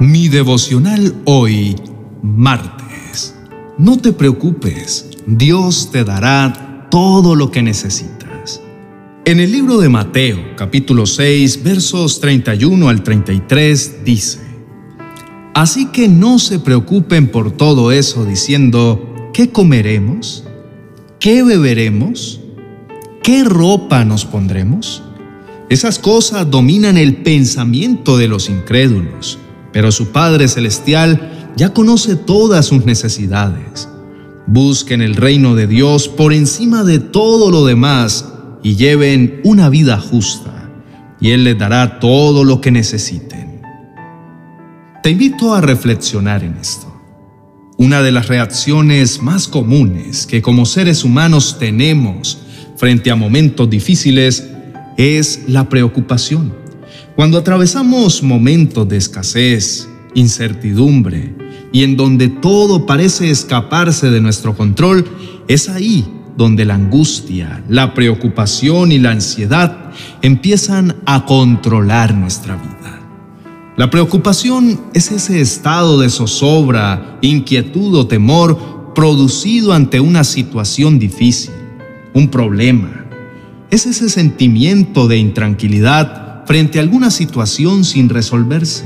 Mi devocional hoy, martes. No te preocupes, Dios te dará todo lo que necesitas. En el libro de Mateo, capítulo 6, versos 31 al 33, dice, Así que no se preocupen por todo eso diciendo, ¿qué comeremos? ¿Qué beberemos? ¿Qué ropa nos pondremos? Esas cosas dominan el pensamiento de los incrédulos pero su Padre Celestial ya conoce todas sus necesidades. Busquen el reino de Dios por encima de todo lo demás y lleven una vida justa, y Él les dará todo lo que necesiten. Te invito a reflexionar en esto. Una de las reacciones más comunes que como seres humanos tenemos frente a momentos difíciles es la preocupación. Cuando atravesamos momentos de escasez, incertidumbre y en donde todo parece escaparse de nuestro control, es ahí donde la angustia, la preocupación y la ansiedad empiezan a controlar nuestra vida. La preocupación es ese estado de zozobra, inquietud o temor producido ante una situación difícil, un problema. Es ese sentimiento de intranquilidad frente a alguna situación sin resolverse.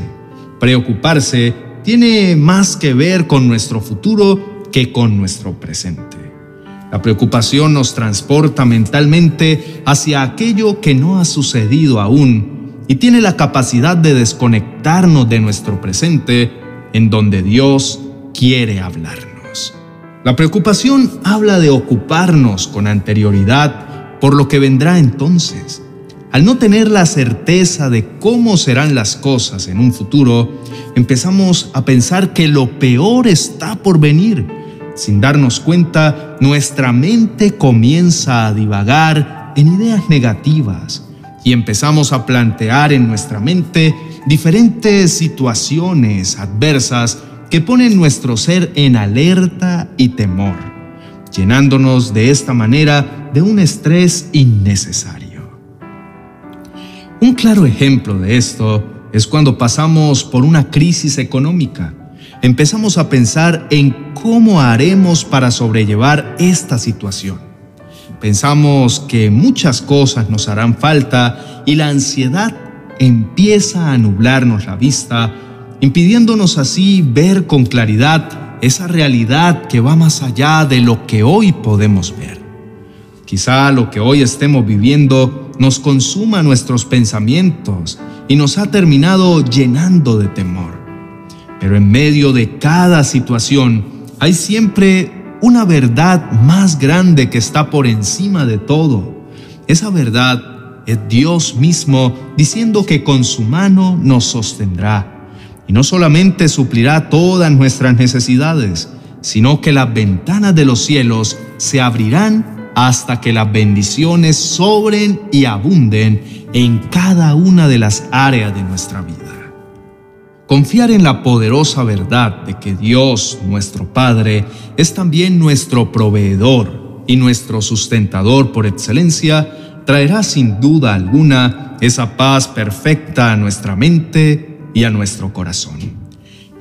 Preocuparse tiene más que ver con nuestro futuro que con nuestro presente. La preocupación nos transporta mentalmente hacia aquello que no ha sucedido aún y tiene la capacidad de desconectarnos de nuestro presente en donde Dios quiere hablarnos. La preocupación habla de ocuparnos con anterioridad por lo que vendrá entonces al no tener la certeza de cómo serán las cosas en un futuro, empezamos a pensar que lo peor está por venir. Sin darnos cuenta, nuestra mente comienza a divagar en ideas negativas y empezamos a plantear en nuestra mente diferentes situaciones adversas que ponen nuestro ser en alerta y temor, llenándonos de esta manera de un estrés innecesario. Un claro ejemplo de esto es cuando pasamos por una crisis económica. Empezamos a pensar en cómo haremos para sobrellevar esta situación. Pensamos que muchas cosas nos harán falta y la ansiedad empieza a nublarnos la vista, impidiéndonos así ver con claridad esa realidad que va más allá de lo que hoy podemos ver. Quizá lo que hoy estemos viviendo nos consuma nuestros pensamientos y nos ha terminado llenando de temor. Pero en medio de cada situación hay siempre una verdad más grande que está por encima de todo. Esa verdad es Dios mismo diciendo que con su mano nos sostendrá y no solamente suplirá todas nuestras necesidades, sino que las ventanas de los cielos se abrirán hasta que las bendiciones sobren y abunden en cada una de las áreas de nuestra vida. Confiar en la poderosa verdad de que Dios, nuestro Padre, es también nuestro proveedor y nuestro sustentador por excelencia, traerá sin duda alguna esa paz perfecta a nuestra mente y a nuestro corazón.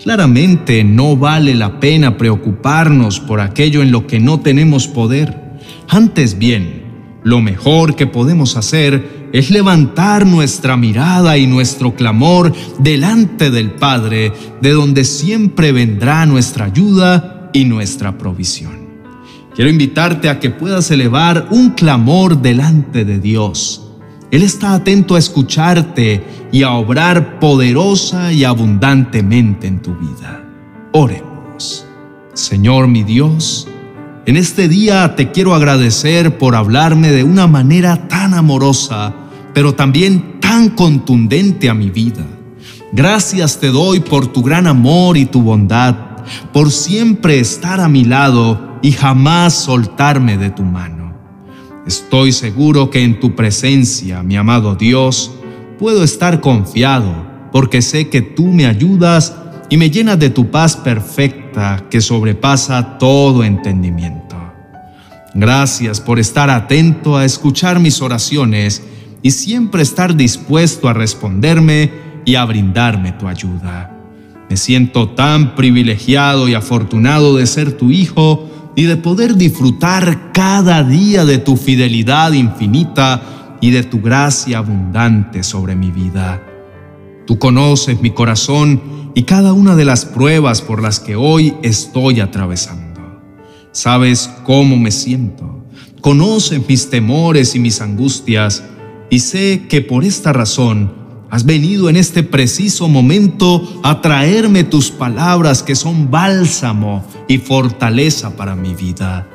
Claramente no vale la pena preocuparnos por aquello en lo que no tenemos poder antes bien, lo mejor que podemos hacer es levantar nuestra mirada y nuestro clamor delante del Padre, de donde siempre vendrá nuestra ayuda y nuestra provisión. Quiero invitarte a que puedas elevar un clamor delante de Dios. Él está atento a escucharte y a obrar poderosa y abundantemente en tu vida. Oremos. Señor mi Dios, en este día te quiero agradecer por hablarme de una manera tan amorosa, pero también tan contundente a mi vida. Gracias te doy por tu gran amor y tu bondad, por siempre estar a mi lado y jamás soltarme de tu mano. Estoy seguro que en tu presencia, mi amado Dios, puedo estar confiado, porque sé que tú me ayudas y me llenas de tu paz perfecta que sobrepasa todo entendimiento. Gracias por estar atento a escuchar mis oraciones y siempre estar dispuesto a responderme y a brindarme tu ayuda. Me siento tan privilegiado y afortunado de ser tu hijo y de poder disfrutar cada día de tu fidelidad infinita y de tu gracia abundante sobre mi vida. Tú conoces mi corazón y cada una de las pruebas por las que hoy estoy atravesando. Sabes cómo me siento, conoces mis temores y mis angustias y sé que por esta razón Has venido en este preciso momento a traerme tus palabras que son bálsamo y fortaleza para mi vida.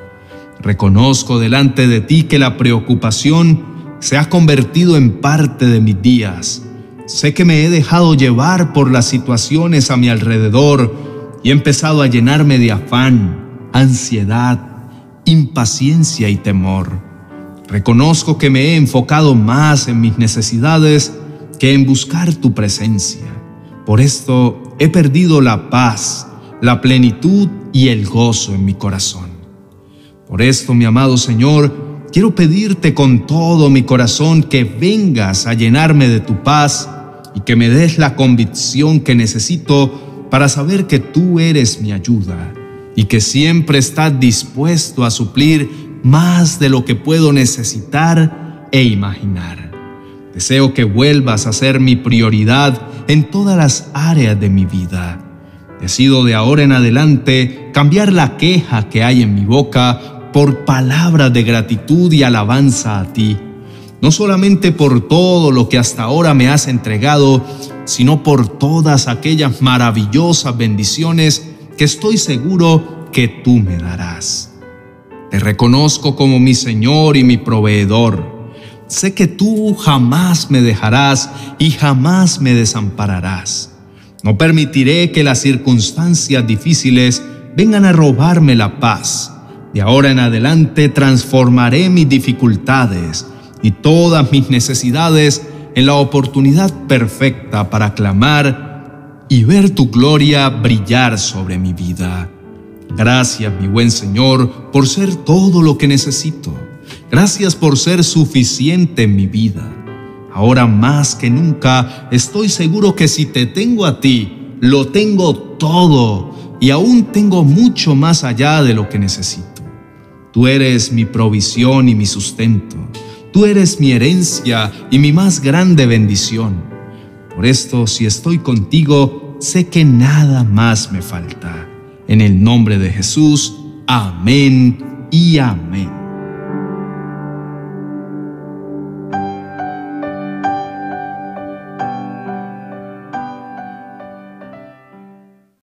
Reconozco delante de ti que la preocupación se ha convertido en parte de mis días. Sé que me he dejado llevar por las situaciones a mi alrededor y he empezado a llenarme de afán, ansiedad, impaciencia y temor. Reconozco que me he enfocado más en mis necesidades que en buscar tu presencia. Por esto he perdido la paz, la plenitud y el gozo en mi corazón. Por esto, mi amado Señor, quiero pedirte con todo mi corazón que vengas a llenarme de tu paz y que me des la convicción que necesito para saber que tú eres mi ayuda y que siempre estás dispuesto a suplir más de lo que puedo necesitar e imaginar. Deseo que vuelvas a ser mi prioridad en todas las áreas de mi vida. Decido de ahora en adelante cambiar la queja que hay en mi boca por palabras de gratitud y alabanza a ti, no solamente por todo lo que hasta ahora me has entregado, sino por todas aquellas maravillosas bendiciones que estoy seguro que tú me darás. Te reconozco como mi Señor y mi proveedor sé que tú jamás me dejarás y jamás me desampararás. No permitiré que las circunstancias difíciles vengan a robarme la paz. De ahora en adelante transformaré mis dificultades y todas mis necesidades en la oportunidad perfecta para clamar y ver tu gloria brillar sobre mi vida. Gracias, mi buen Señor, por ser todo lo que necesito. Gracias por ser suficiente en mi vida. Ahora más que nunca estoy seguro que si te tengo a ti, lo tengo todo y aún tengo mucho más allá de lo que necesito. Tú eres mi provisión y mi sustento. Tú eres mi herencia y mi más grande bendición. Por esto, si estoy contigo, sé que nada más me falta. En el nombre de Jesús, amén y amén.